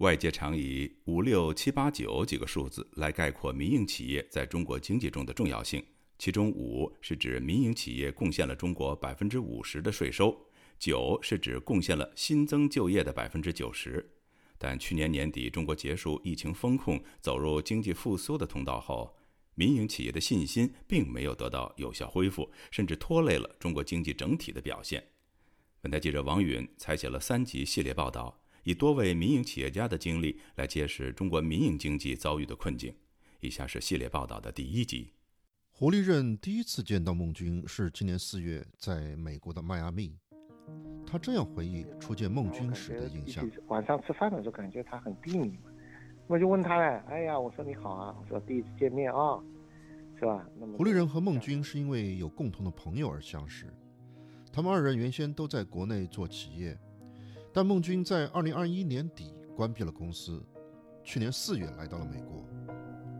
外界常以五六七八九几个数字来概括民营企业在中国经济中的重要性，其中五是指民营企业贡献了中国百分之五十的税收，九是指贡献了新增就业的百分之九十。但去年年底，中国结束疫情风控，走入经济复苏的通道后，民营企业的信心并没有得到有效恢复，甚至拖累了中国经济整体的表现。本台记者王允采写了三集系列报道。以多位民营企业家的经历来揭示中国民营经济遭遇的困境。以下是系列报道的第一集。胡立任第一次见到孟军是今年四月在美国的迈阿密。他这样回忆初见孟军时的印象：晚上吃饭的时候感觉他很低迷，我就问他嘞：“哎呀，我说你好啊，我说第一次见面啊，是吧？”那么胡立任和孟军是因为有共同的朋友而相识。他们二人原先都在国内做企业。但孟军在二零二一年底关闭了公司，去年四月来到了美国。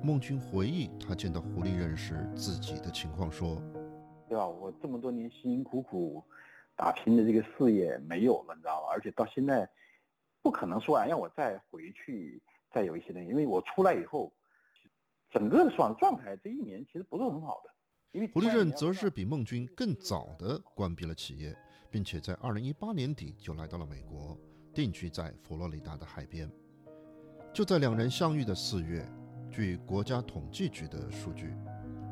孟军回忆他见到胡立任时自己的情况说：“对吧？我这么多年辛辛苦苦打拼的这个事业没有了，你知道吧？而且到现在不可能说啊，让我再回去再有一些东西，因为我出来以后，整个的状状态这一年其实不是很好的。因为胡立任则是比孟军更早的关闭了企业。”并且在二零一八年底就来到了美国，定居在佛罗里达的海边。就在两人相遇的四月，据国家统计局的数据，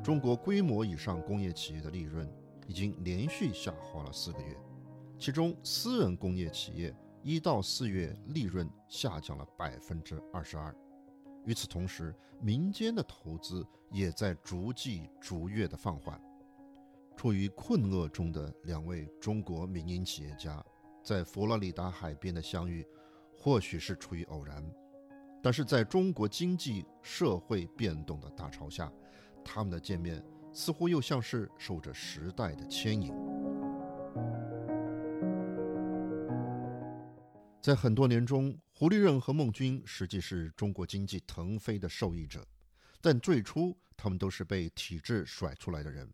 中国规模以上工业企业的利润已经连续下滑了四个月，其中私人工业企业一到四月利润下降了百分之二十二。与此同时，民间的投资也在逐季逐月的放缓。处于困厄中的两位中国民营企业家，在佛罗里达海边的相遇，或许是出于偶然，但是在中国经济社会变动的大潮下，他们的见面似乎又像是受着时代的牵引。在很多年中，胡立任和孟军实际是中国经济腾飞的受益者，但最初他们都是被体制甩出来的人。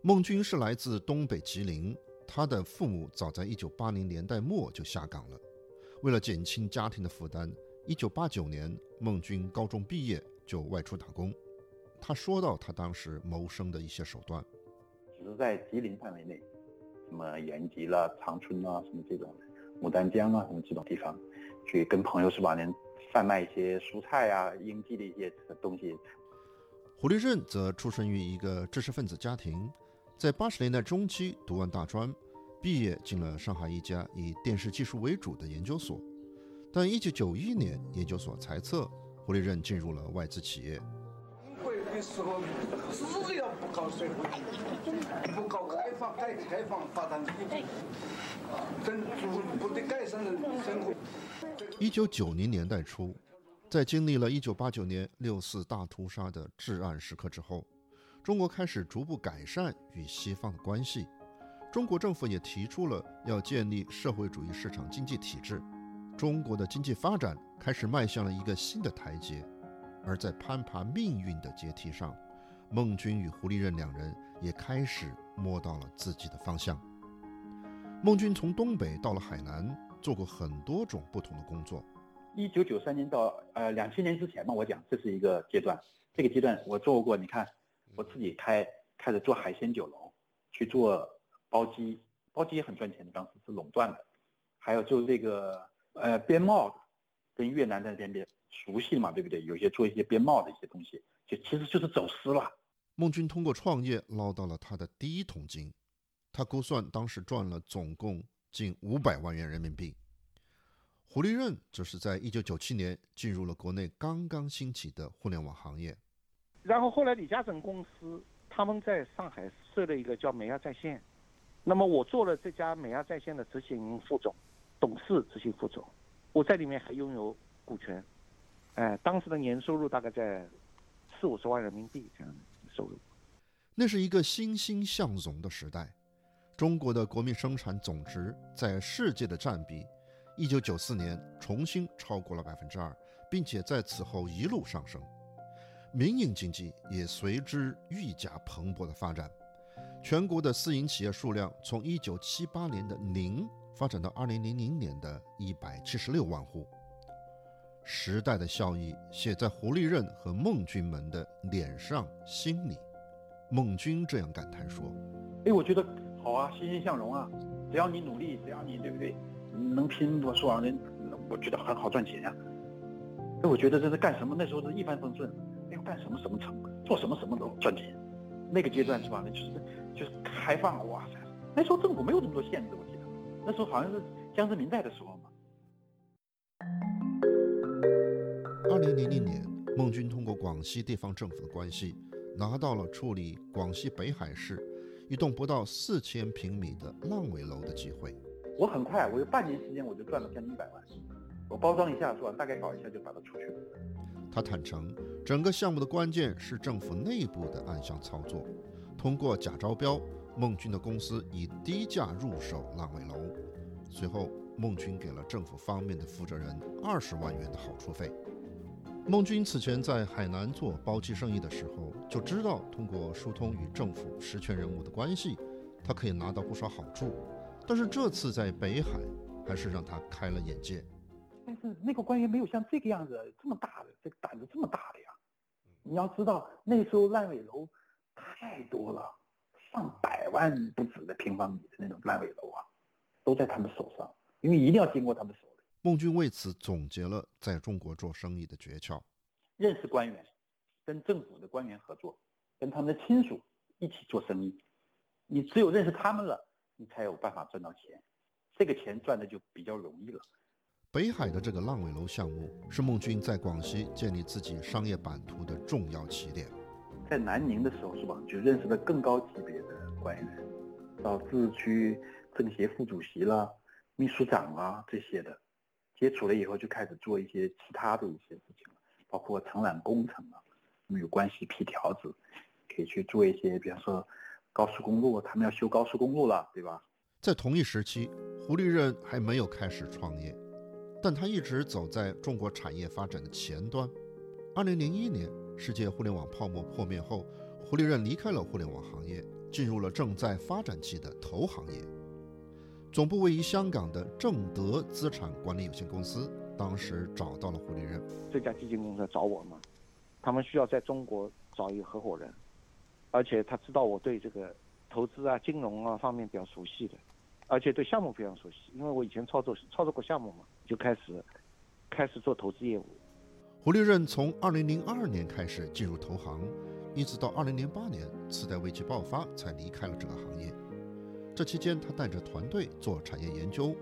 孟军是来自东北吉林，他的父母早在1980年代末就下岗了。为了减轻家庭的负担，1989年孟军高中毕业就外出打工。他说到他当时谋生的一些手段，只是在吉林范围内，什么延吉啦、长春啊，什么这种牡丹江啊，什么这种地方，去跟朋友是吧？连贩卖一些蔬菜啊、应季的一些东西。胡立任则出生于一个知识分子家庭。在八十年代中期读完大专，毕业进了上海一家以电视技术为主的研究所，但一九九一年研究所裁撤，胡立任进入了外资企业。国的时候只要不搞社会主义，不搞开放、改革开放、发展经济，等逐步的改善人生活。一九九零年代初，在经历了一九八九年六四大屠杀的至暗时刻之后。中国开始逐步改善与西方的关系，中国政府也提出了要建立社会主义市场经济体制，中国的经济发展开始迈向了一个新的台阶。而在攀爬命运的阶梯上，孟军与胡立任两人也开始摸到了自己的方向。孟军从东北到了海南，做过很多种不同的工作。一九九三年到呃两千年之前嘛，我讲这是一个阶段，这个阶段我做过，你看。我自己开开始做海鲜酒楼，去做包机，包机也很赚钱的，当时是垄断的。还有就是这个呃边贸，跟越南那边边熟悉嘛，对不对？有些做一些边贸的一些东西，就其实就是走私了。孟军通过创业捞到了他的第一桶金，他估算当时赚了总共近五百万元人民币。胡立任则是在一九九七年进入了国内刚刚兴起的互联网行业。然后后来李嘉诚公司他们在上海设了一个叫美亚在线，那么我做了这家美亚在线的执行副总、董事、执行副总，我在里面还拥有股权，哎，当时的年收入大概在四五十万人民币这样的收入。那是一个欣欣向荣的时代，中国的国民生产总值在世界的占比，一九九四年重新超过了百分之二，并且在此后一路上升。民营经济也随之愈加蓬勃的发展，全国的私营企业数量从一九七八年的零发展到二零零零年的一百七十六万户。时代的效益写在胡立任和孟军们的脸上、心里。孟军这样感叹说：“哎，我觉得好啊，欣欣向荣啊，只要你努力，只要你对不对，能拼多少人，我觉得很好赚钱呀。哎，我觉得这是干什么？那时候是一帆风顺，干什么什么成，做什么什么都赚钱。那个阶段是吧？那就是就是开放，哇塞！那时候政府没有这么多限制，我记得那时候好像是江泽民在的时候嘛。”二零零零年，孟军通过广西地方政府的关系，拿到了处理广西北海市一栋不到四千平米的烂尾楼的机会。我很快，我有半年时间，我就赚了将近一百万。我包装一下是吧？大概搞一下就把它出去了。他坦诚，整个项目的关键是政府内部的暗箱操作。通过假招标，孟军的公司以低价入手烂尾楼。随后，孟军给了政府方面的负责人二十万元的好处费。孟军此前在海南做包机生意的时候，就知道通过疏通与政府实权人物的关系，他可以拿到不少好处。但是这次在北海，还是让他开了眼界。但是那个官员没有像这个样子这么大的，这个胆子这么大的呀！你要知道，那时候烂尾楼太多了，上百万不止的平方米的那种烂尾楼啊，都在他们手上，因为一定要经过他们手。孟军为此总结了在中国做生意的诀窍：认识官员，跟政府的官员合作，跟他们的亲属一起做生意。你只有认识他们了，你才有办法赚到钱，这个钱赚的就比较容易了。北海的这个烂尾楼项目是孟军在广西建立自己商业版图的重要起点。在南宁的时候是吧，就认识了更高级别的官员，到自治区政协副主席啦、秘书长啦这些的。接触了以后，就开始做一些其他的一些事情了，包括承揽工程啊，那么有关系批条子，可以去做一些，比方说高速公路，他们要修高速公路了，对吧？在同一时期，胡立任还没有开始创业，但他一直走在中国产业发展的前端。二零零一年，世界互联网泡沫破灭后，胡立任离开了互联网行业，进入了正在发展期的投行业。总部位于香港的正德资产管理有限公司，当时找到了胡立任。这家基金公司找我嘛，他们需要在中国找一个合伙人，而且他知道我对这个投资啊、金融啊方面比较熟悉的，而且对项目非常熟悉，因为我以前操作操作过项目嘛，就开始开始做投资业务。胡立任从二零零二年开始进入投行，一直到二零零八年次贷危机爆发才离开了这个行业。这期间，他带着团队做产业研究，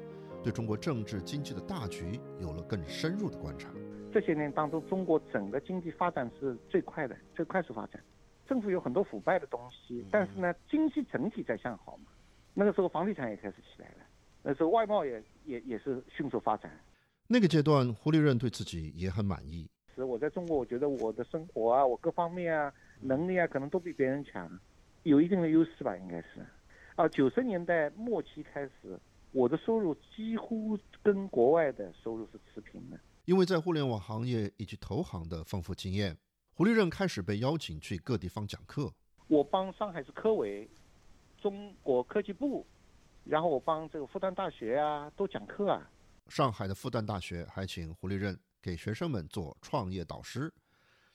对中国政治经济的大局有了更深入的观察。这些年当中，中国整个经济发展是最快的，最快速发展。政府有很多腐败的东西，但是呢，经济整体在向好嘛。那个时候，房地产也开始起来了，那时候外贸也也也是迅速发展。那个阶段，胡立任对自己也很满意。是我在中国，我觉得我的生活啊，我各方面啊，能力啊，可能都比别人强，有一定的优势吧，应该是。啊，九十年代末期开始，我的收入几乎跟国外的收入是持平的。因为在互联网行业以及投行的丰富经验，胡立任开始被邀请去各地方讲课。我帮上海市科委、中国科技部，然后我帮这个复旦大学啊都讲课啊。上海的复旦大学还请胡立任给学生们做创业导师，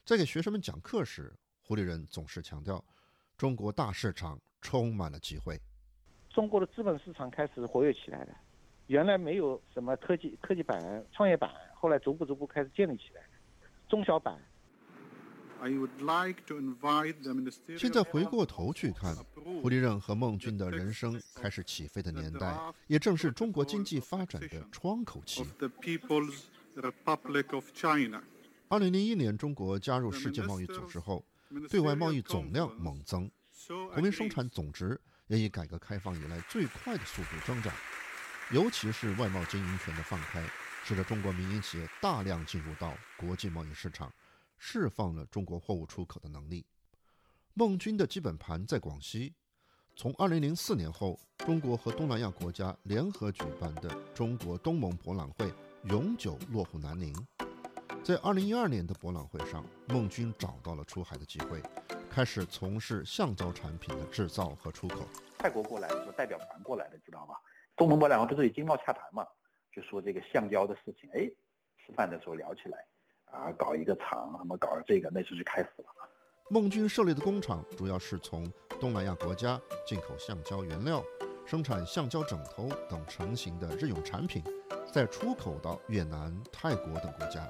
在给学生们讲课时，胡立任总是强调，中国大市场充满了机会。中国的资本市场开始活跃起来了，原来没有什么科技科技板、创业板，后来逐步逐步开始建立起来，中小板。现在回过头去看，胡立任和孟军的人生开始起飞的年代，也正是中国经济发展的窗口期。二零零一年，中国加入世界贸易组织后，对外贸易总量猛增，国民生产总值。也以改革开放以来最快的速度增长，尤其是外贸经营权的放开，使得中国民营企业大量进入到国际贸易市场，释放了中国货物出口的能力。孟军的基本盘在广西。从2004年后，中国和东南亚国家联合举办的中国东盟博览会永久落户南宁。在2012年的博览会上，孟军找到了出海的机会。开始从事橡胶产品的制造和出口。泰国过来的时候，代表团过来的，知道吧？东盟博览会不是有经贸洽谈嘛？就说这个橡胶的事情，哎，吃饭的时候聊起来。啊，搞一个厂，什么搞这个，那就开始了。孟军设立的工厂主要是从东南亚国家进口橡胶原料，生产橡胶枕头等成型的日用产品，再出口到越南、泰国等国家。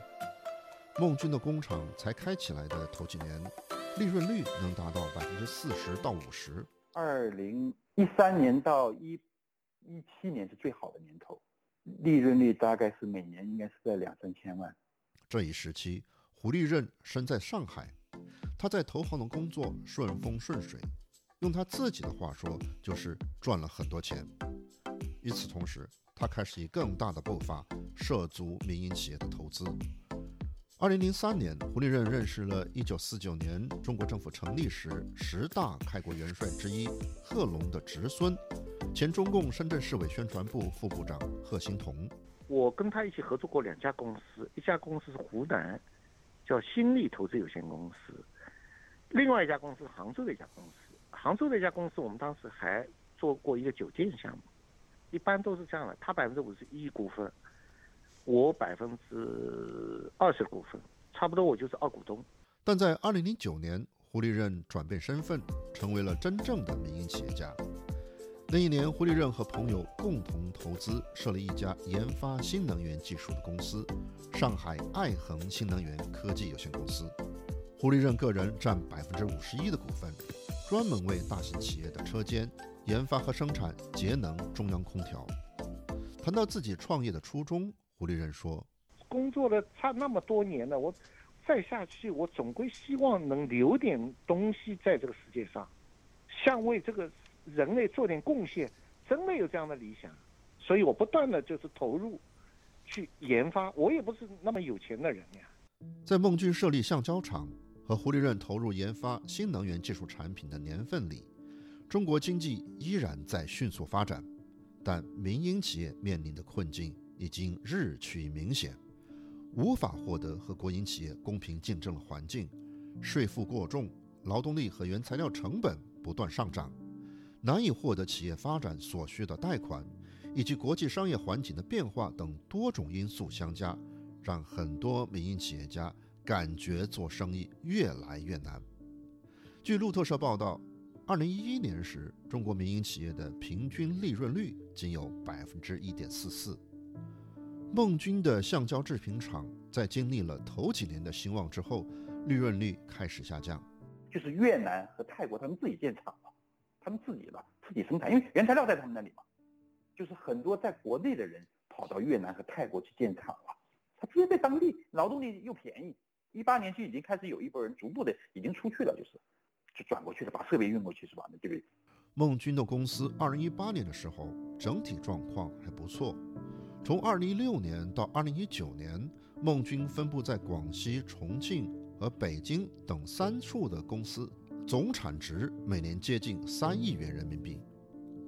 孟军的工厂才开起来的头几年，利润率能达到百分之四十到五十。二零一三年到一一七年是最好的年头，利润率大概是每年应该是在两三千万。这一时期，胡立任身在上海，他在投行的工作顺风顺水，用他自己的话说，就是赚了很多钱。与此同时，他开始以更大的步伐涉足民营企业的投资。二零零三年，胡立任认识了一九四九年中国政府成立时十大开国元帅之一贺龙的侄孙，前中共深圳市委宣传部副部长贺新同。我跟他一起合作过两家公司，一家公司是湖南，叫新力投资有限公司；另外一家公司是杭州的一家公司。杭州的一家公司，我们当时还做过一个酒店项目。一般都是这样的，他百分之五十一股份。我百分之二十股份，差不多我就是二股东。但在二零零九年，胡立任转变身份，成为了真正的民营企业家。那一年，胡立任和朋友共同投资设立一家研发新能源技术的公司——上海爱恒新能源科技有限公司。胡立任个人占百分之五十一的股份，专门为大型企业的车间研发和生产节能中央空调。谈到自己创业的初衷。胡立任说：“工作了差那么多年了，我再下去，我总归希望能留点东西在这个世界上，像为这个人类做点贡献。真的有这样的理想，所以我不断的就是投入去研发。我也不是那么有钱的人呀。”在孟军设立橡胶厂和胡立任投入研发新能源技术产品的年份里，中国经济依然在迅速发展，但民营企业面临的困境。已经日趋明显，无法获得和国营企业公平竞争的环境，税负过重，劳动力和原材料成本不断上涨，难以获得企业发展所需的贷款，以及国际商业环境的变化等多种因素相加，让很多民营企业家感觉做生意越来越难。据路透社报道，二零一一年时，中国民营企业的平均利润率仅有百分之一点四四。孟军的橡胶制品厂在经历了头几年的兴旺之后，利润率开始下降。就是越南和泰国他们自己建厂，他们自己的自己生产，因为原材料在他们那里嘛。就是很多在国内的人跑到越南和泰国去建厂了，他直接在当地劳动力又便宜。一八年就已经开始有一波人逐步的已经出去了，就是就转过去了，把设备运过去是吧？那这个孟军的公司二零一八年的时候整体状况还不错。从二零一六年到二零一九年，孟军分布在广西、重庆和北京等三处的公司总产值每年接近三亿元人民币。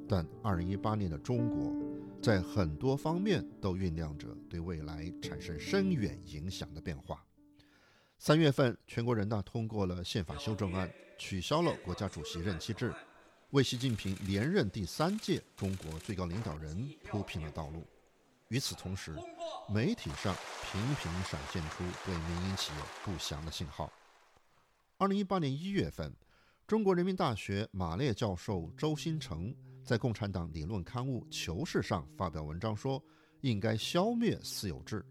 但二零一八年的中国，在很多方面都酝酿着对未来产生深远影响的变化。三月份，全国人大通过了宪法修正案，取消了国家主席任期制，为习近平连任第三届中国最高领导人铺平了道路。与此同时，媒体上频频闪现出对民营企业不祥的信号。二零一八年一月份，中国人民大学马列教授周新成在共产党理论刊物《求是》上发表文章说，应该消灭私有制。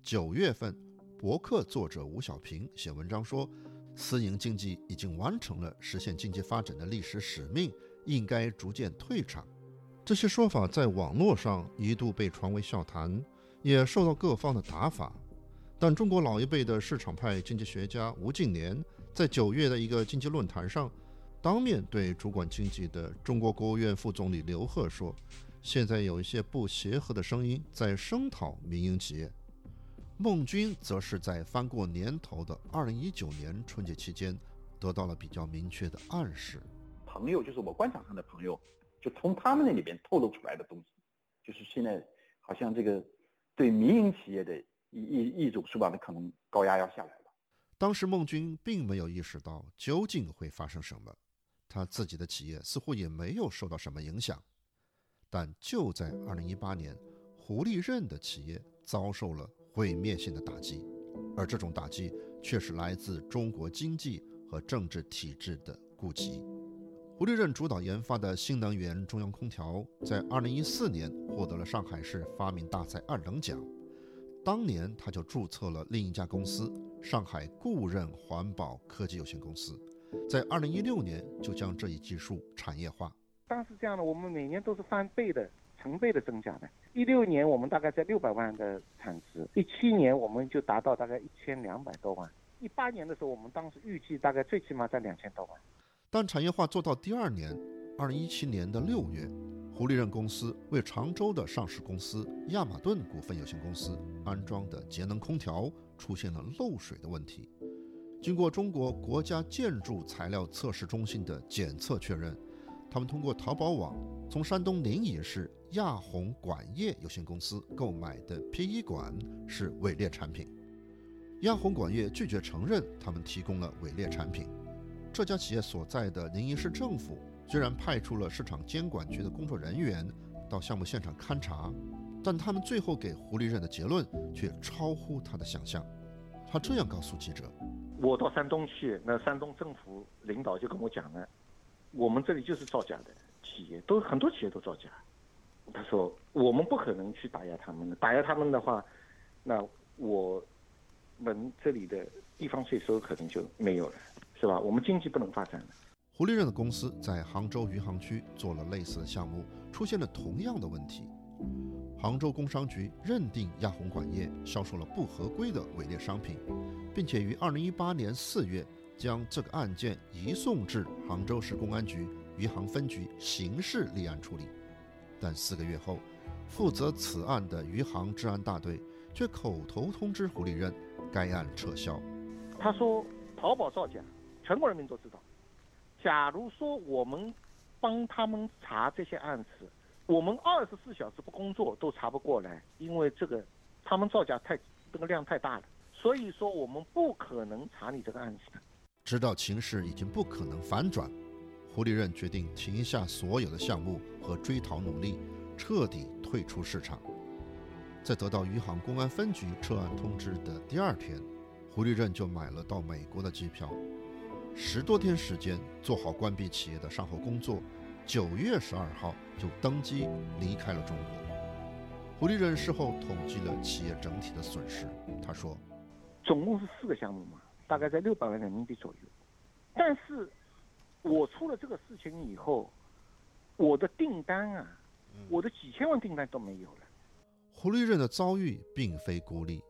九月份，博客作者吴小平写文章说，私营经济已经完成了实现经济发展的历史使命，应该逐渐退场。这些说法在网络上一度被传为笑谈，也受到各方的打法。但中国老一辈的市场派经济学家吴敬琏在九月的一个经济论坛上，当面对主管经济的中国国务院副总理刘鹤说：“现在有一些不协和的声音在声讨民营企业。”孟军则是在翻过年头的二零一九年春节期间，得到了比较明确的暗示。朋友就是我官场上的朋友。就从他们那里边透露出来的东西，就是现在好像这个对民营企业的一一一种是吧？那可能高压要下来。当时孟军并没有意识到究竟会发生什么，他自己的企业似乎也没有受到什么影响。但就在二零一八年，胡立任的企业遭受了毁灭性的打击。而这种打击却是来自中国经济和政治体制的痼疾。胡立任主导研发的新能源中央空调，在2014年获得了上海市发明大赛二等奖。当年他就注册了另一家公司——上海固认环保科技有限公司，在二零一六年就将这一技术产业化。当时这样的，我们每年都是翻倍的、成倍的增加的。一六年我们大概在六百万的产值，一七年我们就达到大概一千两百多万，一八年的时候我们当时预计大概最起码在两千多万。但产业化做到第二年，二零一七年的六月。胡立任公司为常州的上市公司亚马顿股份有限公司安装的节能空调出现了漏水的问题。经过中国国家建筑材料测试中心的检测确认，他们通过淘宝网从山东临沂市亚宏管业有限公司购买的 PE 管是伪劣产品。亚宏管业拒绝承认他们提供了伪劣产品。这家企业所在的临沂市政府。虽然派出了市场监管局的工作人员到项目现场勘查，但他们最后给胡立任的结论却超乎他的想象。他这样告诉记者：“我到山东去，那山东政府领导就跟我讲了，我们这里就是造假的企业，都很多企业都造假。他说我们不可能去打压他们的，打压他们的话，那我们这里的地方税收可能就没有了，是吧？我们经济不能发展了。”胡立任的公司在杭州余杭区做了类似的项目，出现了同样的问题。杭州工商局认定亚宏管业销售了不合规的伪劣商品，并且于二零一八年四月将这个案件移送至杭州市公安局余杭分局刑事立案处理。但四个月后，负责此案的余杭治安大队却口头通知胡立任，该案撤销。他说：“淘宝造假，全国人民都知道。”假如说我们帮他们查这些案子，我们二十四小时不工作都查不过来，因为这个他们造假太这个量太大了，所以说我们不可能查你这个案子的。知道情势已经不可能反转，胡立任决定停下所有的项目和追逃努力，彻底退出市场。在得到余杭公安分局撤案通知的第二天，胡立任就买了到美国的机票。十多天时间做好关闭企业的善后工作，九月十二号就登机离开了中国。胡立任事后统计了企业整体的损失，他说：“总共是四个项目嘛，大概在六百万人民币左右。但是，我出了这个事情以后，我的订单啊，我的几千万订单都没有了。”胡立任的遭遇并非孤立，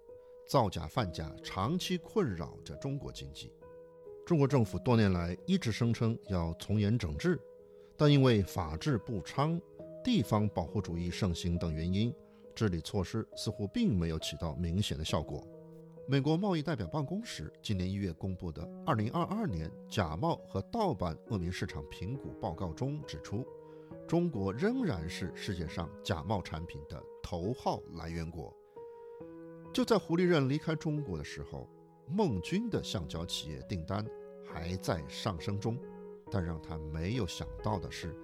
造假贩假长期困扰着中国经济。中国政府多年来一直声称要从严整治，但因为法治不昌、地方保护主义盛行等原因，治理措施似乎并没有起到明显的效果。美国贸易代表办公室今年一月公布的《二零二二年假冒和盗版恶名市场评估报告》中指出，中国仍然是世界上假冒产品的头号来源国。就在胡立任离开中国的时候，孟军的橡胶企业订单。还在上升中，但让他没有想到的是，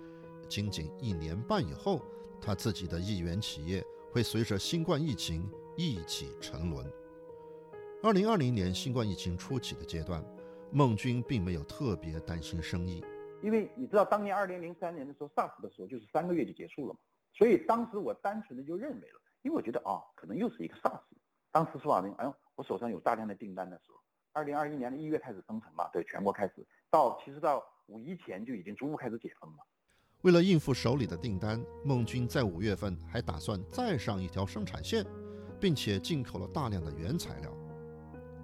仅仅一年半以后，他自己的亿元企业会随着新冠疫情一起沉沦。二零二零年新冠疫情初期的阶段，孟军并没有特别担心生意，因为你知道，当年二零零三年的时候，SARS 的时候就是三个月就结束了嘛，所以当时我单纯的就认为了，因为我觉得啊，可能又是一个 SARS。当时说话呢，哎呦，我手上有大量的订单的时候。二零二一年的一月开始封城嘛，对，全国开始到其实到五一前就已经逐步开始解封了。为了应付手里的订单，孟军在五月份还打算再上一条生产线，并且进口了大量的原材料。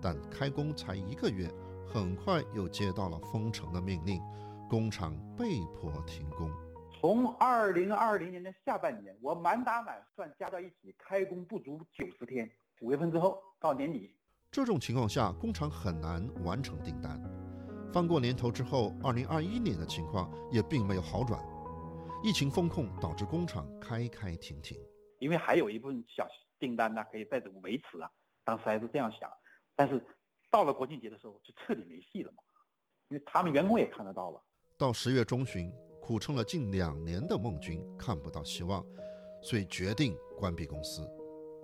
但开工才一个月，很快又接到了封城的命令，工厂被迫停工。从二零二零年的下半年，我满打满算加到一起，开工不足九十天。五月份之后到年底。这种情况下，工厂很难完成订单。翻过年头之后，二零二一年的情况也并没有好转。疫情风控导致工厂开开停停，因为还有一部分小订单呢可以在这维持啊。当时还是这样想，但是到了国庆节的时候就彻底没戏了嘛。因为他们员工也看得到了。到十月中旬，苦撑了近两年的孟军看不到希望，所以决定关闭公司。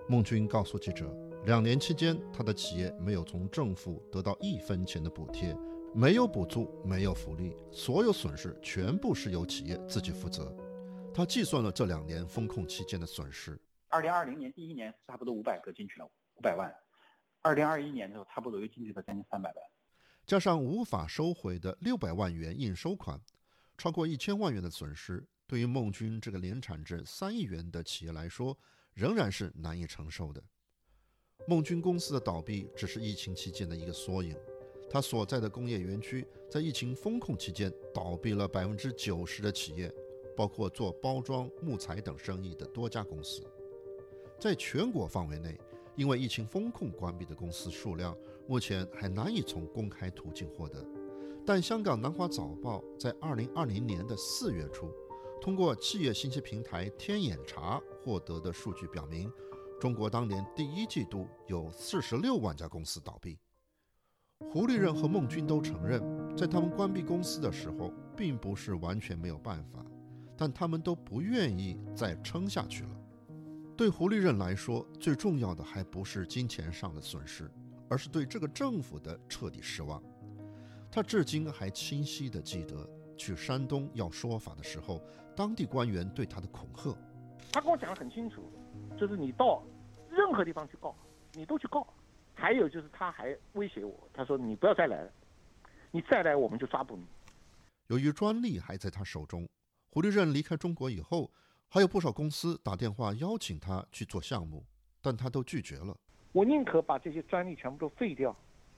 孟军告诉记者。两年期间，他的企业没有从政府得到一分钱的补贴，没有补助，没有福利，所有损失全部是由企业自己负责。他计算了这两年风控期间的损失。二零二零年第一年差不多五百个进去了，五百万；二零二一年的时候，差不多又进去了将近三百万，加上无法收回的六百万元应收款，超过一千万元的损失，对于孟军这个年产值三亿元的企业来说，仍然是难以承受的。孟军公司的倒闭只是疫情期间的一个缩影，他所在的工业园区在疫情封控期间倒闭了百分之九十的企业，包括做包装、木材等生意的多家公司。在全国范围内，因为疫情封控关闭的公司数量，目前还难以从公开途径获得。但香港南华早报在二零二零年的四月初，通过企业信息平台天眼查获得的数据表明，中国当年第一季度有四十六万家公司倒闭。胡立任和孟军都承认，在他们关闭公司的时候，并不是完全没有办法，但他们都不愿意再撑下去了。对胡立任来说，最重要的还不是金钱上的损失，而是对这个政府的彻底失望。他至今还清晰地记得去山东要说法的时候，当地官员对他的恐吓。他跟我讲得很清楚，就是你到任何地方去告，你都去告。还有就是他还威胁我，他说你不要再来了，你再来我们就抓捕你。由于专利还在他手中，胡立任离开中国以后。还有不少公司打电话邀请他去做项目，但他都拒绝了。我宁可把这些专利全部都废掉，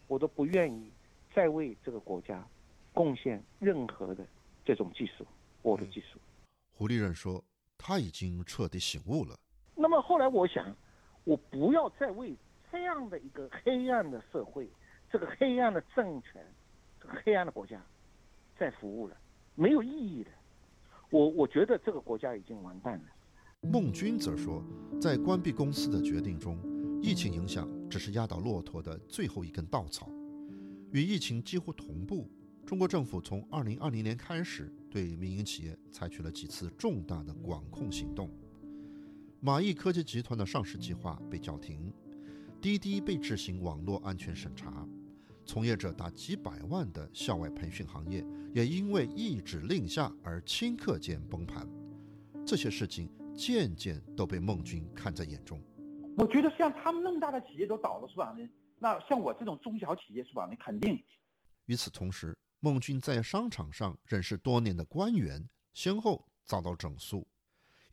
我都不愿意再为这个国家贡献任何的这种技术，我的技术。胡立任说，他已经彻底醒悟了。那么后来我想，我不要再为这样的一个黑暗的社会、这个黑暗的政权、这个黑暗的国家再服务了，没有意义的。我我觉得这个国家已经完蛋了。孟军则说，在关闭公司的决定中，疫情影响只是压倒骆驼的最后一根稻草。与疫情几乎同步，中国政府从2020年开始对民营企业采取了几次重大的管控行动。马毅科技集团的上市计划被叫停，滴滴被执行网络安全审查。从业者达几百万的校外培训行业，也因为一纸令下而顷刻间崩盘。这些事情渐渐都被孟军看在眼中。我觉得像他们那么大的企业都倒了，是吧？那像我这种中小企业，是吧？你肯定。与此同时，孟军在商场上认识多年的官员，先后遭到整肃。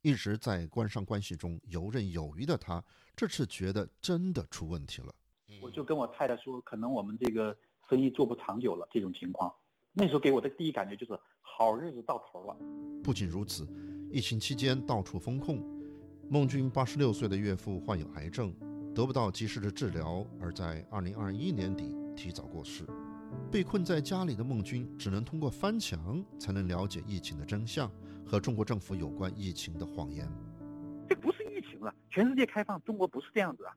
一直在官商关系中游刃有余的他，这次觉得真的出问题了。我就跟我太太说，可能我们这个生意做不长久了。这种情况，那时候给我的第一感觉就是好日子到头了。不仅如此，疫情期间到处封控，孟军八十六岁的岳父患有癌症，得不到及时的治疗，而在二零二一年底提早过世。被困在家里的孟军只能通过翻墙才能了解疫情的真相和中国政府有关疫情的谎言。这不是疫情了，全世界开放，中国不是这样子啊。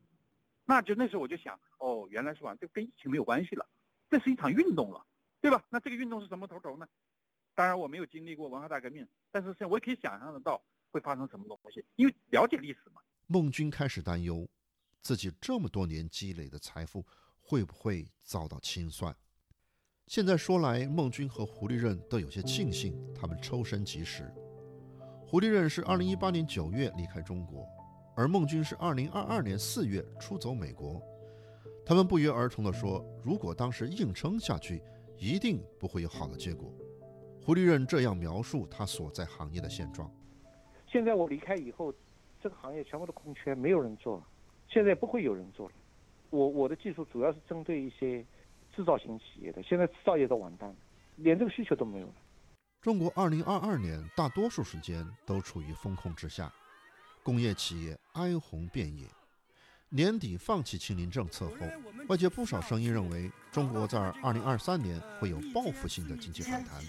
那就那时候我就想，哦，原来是吧，这跟疫情没有关系了，这是一场运动了，对吧？那这个运动是什么头头呢？当然我没有经历过文化大革命，但是现在我也可以想象得到会发生什么东西，因为了解历史嘛。孟军开始担忧，自己这么多年积累的财富会不会遭到清算？现在说来，孟军和胡立任都有些庆幸他们抽身及时。胡立任是二零一八年九月离开中国。而孟军是二零二二年四月出走美国，他们不约而同地说：“如果当时硬撑下去，一定不会有好的结果。”胡立任这样描述他所在行业的现状：“现在我离开以后，这个行业全部都空缺，没有人做了，现在不会有人做了。我我的技术主要是针对一些制造型企业的，现在制造业都完蛋了，连这个需求都没有了。”中国二零二二年大多数时间都处于风控之下。工业企业哀鸿遍野。年底放弃清零政策后，外界不少声音认为中国在二零二三年会有报复性的经济反弹，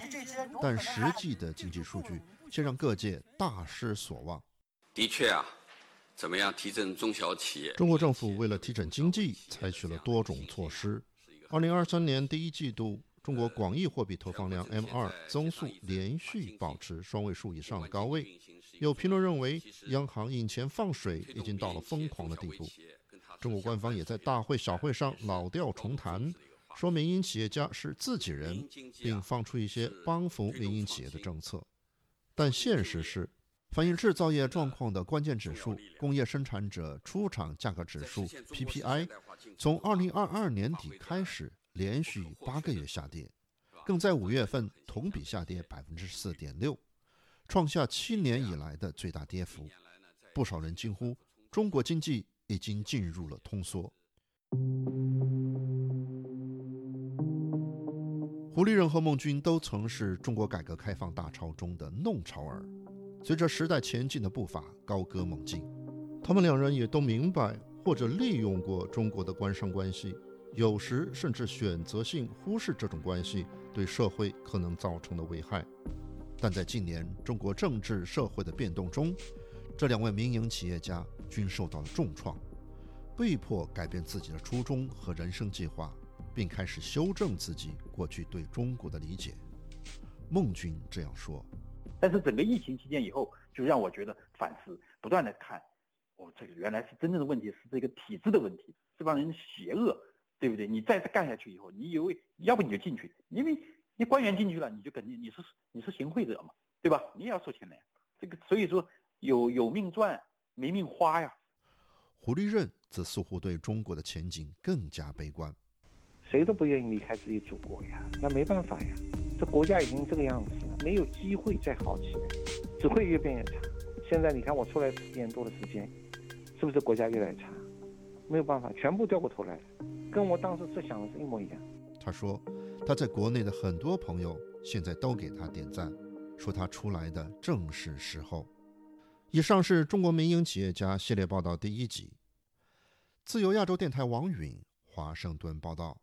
但实际的经济数据却让各界大失所望。的确啊，怎么样提振中小企业？中国政府为了提振经济，采取了多种措施。2023年第一季度，中国广义货币投放量 M2 增速连续保持双位数以上的高位。有评论认为，央行印钱放水已经到了疯狂的地步。中国官方也在大会小会上老调重弹，说民营企业家是自己人，并放出一些帮扶民营企业的政策。但现实是，反映制造业状况的关键指数——工业生产者出厂价格指数 （PPI），从2022年底开始连续八个月下跌，更在五月份同比下跌百分之四点六，创下七年以来的最大跌幅。不少人惊呼：中国经济已经进入了通缩。胡立任和孟军都曾是中国改革开放大潮中的弄潮儿，随着时代前进的步伐高歌猛进。他们两人也都明白或者利用过中国的官商关系，有时甚至选择性忽视这种关系对社会可能造成的危害。但在近年中国政治社会的变动中，这两位民营企业家均受到了重创，被迫改变自己的初衷和人生计划。并开始修正自己过去对中国的理解。孟军这样说。但是整个疫情期间以后，就让我觉得反思，不断的看，哦，这个原来是真正的问题是这个体制的问题，这帮人邪恶，对不对？你再干下去以后，你以为要不你就进去，因为你官员进去了，你就肯定你是你是行贿者嘛，对吧？你也要收钱的呀。这个所以说有有命赚，没命花呀。胡立任则似乎对中国的前景更加悲观。谁都不愿意离开自己祖国呀，那没办法呀，这国家已经这个样子了，没有机会再好起来，只会越变越差。现在你看我出来四年多的时间，是不是国家越来越差？没有办法，全部掉过头来了，跟我当时设想的是一模一样。他说，他在国内的很多朋友现在都给他点赞，说他出来的正是时候。以上是中国民营企业家系列报道第一集。自由亚洲电台王允华盛顿报道。